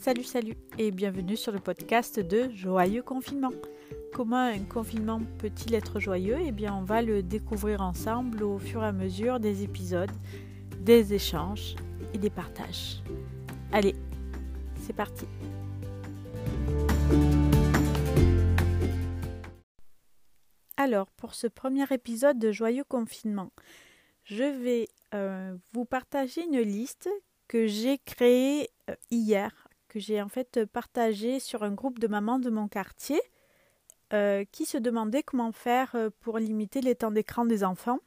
Salut, salut et bienvenue sur le podcast de Joyeux Confinement. Comment un confinement peut-il être joyeux? Eh bien, on va le découvrir ensemble au fur et à mesure des épisodes, des échanges et des partages. Allez, c'est parti Alors, pour ce premier épisode de Joyeux Confinement, je vais euh, vous partager une liste que j'ai créée euh, hier que j'ai en fait partagé sur un groupe de mamans de mon quartier euh, qui se demandaient comment faire euh, pour limiter les temps d'écran des enfants.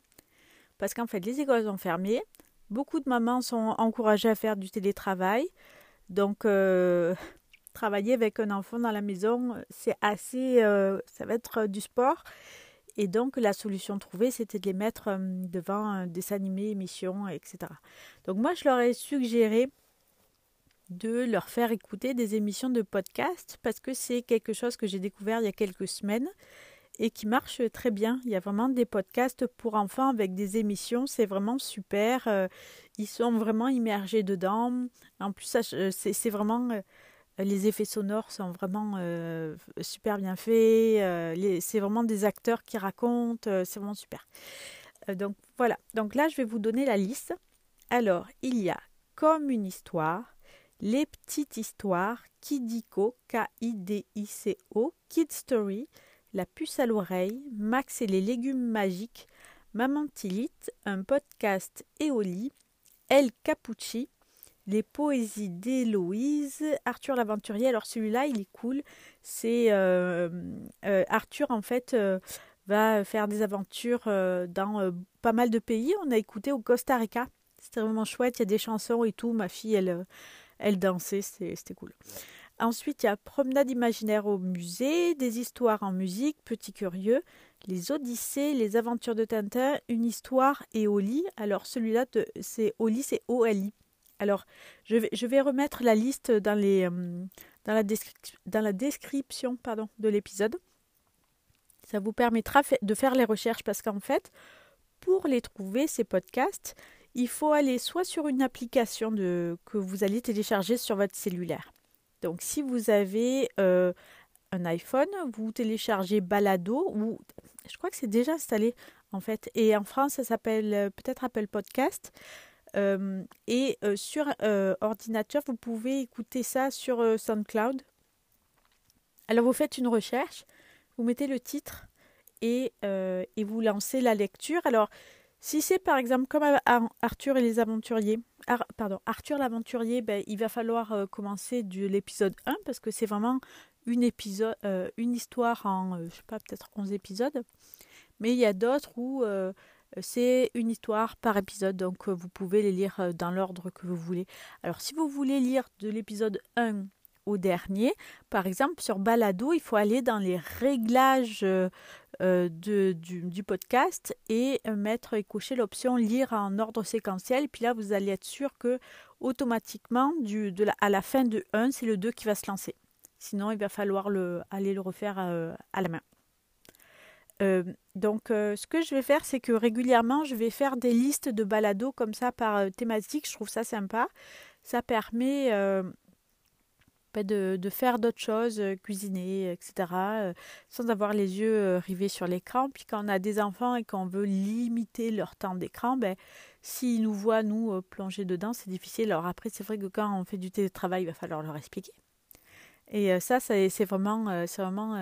Parce qu'en fait, les écoles sont fermées. Beaucoup de mamans sont encouragées à faire du télétravail. Donc, euh, travailler avec un enfant dans la maison, c'est assez. ça va être du sport. Et donc, la solution trouvée, c'était de les mettre devant des animés, émissions, etc. Donc, moi, je leur ai suggéré de leur faire écouter des émissions de podcast parce que c'est quelque chose que j'ai découvert il y a quelques semaines et qui marche très bien. Il y a vraiment des podcasts pour enfants avec des émissions, c'est vraiment super. Euh, ils sont vraiment immergés dedans. En plus, euh, c'est vraiment euh, les effets sonores sont vraiment super bien faits. c'est vraiment des acteurs qui racontent, c'est vraiment super. donc voilà. Donc là, je vais vous donner la liste. Alors, il y a comme une histoire, les petites histoires, Kidiko, K-I-D-I-C-O, Kid Story, La puce à l'oreille, Max et les légumes magiques, Maman Tilite, un podcast Éoli, El Capucci, les poésies d'Héloïse, Arthur l'aventurier. Alors celui-là, il est cool. C'est euh, euh, Arthur en fait euh, va faire des aventures dans pas mal de pays. On a écouté au Costa Rica. C'était vraiment chouette. Il y a des chansons et tout. Ma fille, elle elle dansait, c'était cool. Ensuite, il y a Promenade imaginaire au musée, des histoires en musique, Petit curieux, les Odyssées, les aventures de Tintin, une histoire et Oli. Alors celui-là, c'est Oli, c'est O-L-I. Alors, je vais, remettre la liste dans, euh, la, description de l'épisode. Ça vous permettra de faire les recherches parce qu'en fait, pour les trouver, ces podcasts, il faut aller soit sur une application que vous allez télécharger sur votre cellulaire. Donc si vous avez euh, un iPhone, vous téléchargez Balado ou je crois que c'est déjà installé en fait. Et en France, ça s'appelle euh, peut-être Apple Podcast. Euh, et sur ordinateur, vous pouvez écouter ça sur SoundCloud. Alors vous faites une recherche, vous mettez le titre et, et vous lancez la lecture. Alors si c'est par exemple comme Arthur et les aventuriers, Arthur l'aventurier, ben, il va falloir euh, commencer de l'épisode 1 parce que c'est vraiment une, euh, histoire en, euh, je sais pas, peut-être 11 épisodes. Mais il y a d'autres où c'est une histoire par épisode, donc vous pouvez les lire dans l'ordre que vous voulez. Alors si vous voulez lire de l'épisode 1 au dernier. Par exemple, sur Balado, il faut aller dans les réglages euh, euh, de, du, podcast et mettre et cocher l'option lire en ordre séquentiel. Puis là, vous allez être sûr que automatiquement, du, de la, à la fin de 1, c'est le 2 qui va se lancer. Sinon, il va falloir le, aller le refaire euh, à la main. donc, ce que je vais faire, c'est que régulièrement, je vais faire des listes de balados comme ça par thématique. Je trouve ça sympa. Ça permet de, faire d'autres choses, euh, cuisiner, etc., euh, sans avoir les yeux euh, rivés sur l'écran. Puis quand on a des enfants et qu'on veut limiter leur temps d'écran, ben, s'ils nous voient, nous, plonger dedans, c'est difficile. Alors après, c'est vrai que quand on fait du télétravail, il va falloir leur expliquer. Et ça, c'est vraiment, c'est vraiment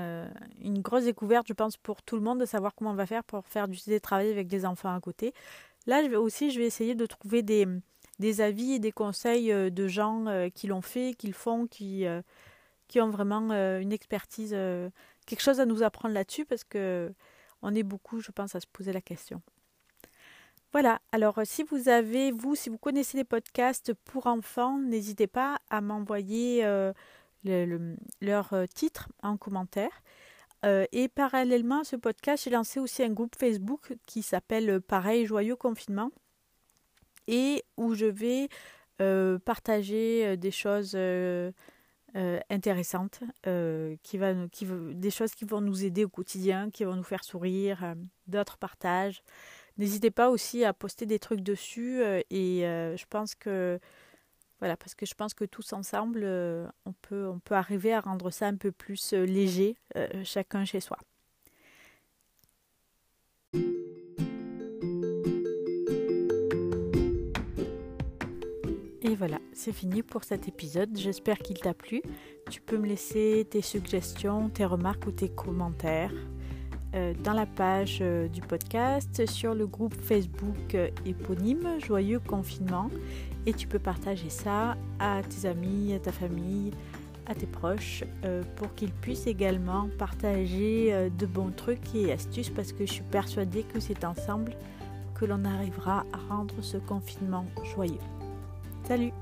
une grosse découverte, je pense, pour tout le monde de savoir comment on va faire pour faire du télétravail avec des enfants à côté. Là, aussi, je vais essayer de trouver des, des avis et des conseils euh, de gens euh, qui l'ont fait, qui le font, qui, euh, ont vraiment une expertise, quelque chose à nous apprendre là-dessus parce que on est beaucoup, je pense, à se poser la question. Voilà, alors si vous avez, vous, si vous connaissez les podcasts pour enfants, n'hésitez pas à m'envoyer leur titre en commentaire. et parallèlement à ce podcast, j'ai lancé aussi un groupe Facebook qui s'appelle Pareil Joyeux Confinement et où je vais euh, partager euh, des choses euh, intéressantes, qui va, des choses qui vont nous aider au quotidien, qui vont nous faire sourire, d'autres partages. N'hésitez pas aussi à poster des trucs dessus et je pense que Voilà, parce que je pense que tous ensemble, on, peut, on peut arriver à rendre ça un peu plus léger, chacun chez soi. Voilà, c'est fini pour cet épisode. J'espère qu'il t'a plu. Tu peux me laisser tes suggestions, tes remarques ou tes commentaires euh, dans la page euh, du podcast, sur le groupe Facebook euh, éponyme Joyeux Confinement. Et tu peux partager ça à tes amis, à ta famille, à tes proches, pour qu'ils puissent également partager de bons trucs et astuces parce que je suis persuadée que c'est ensemble que l'on arrivera à rendre ce confinement joyeux. Salut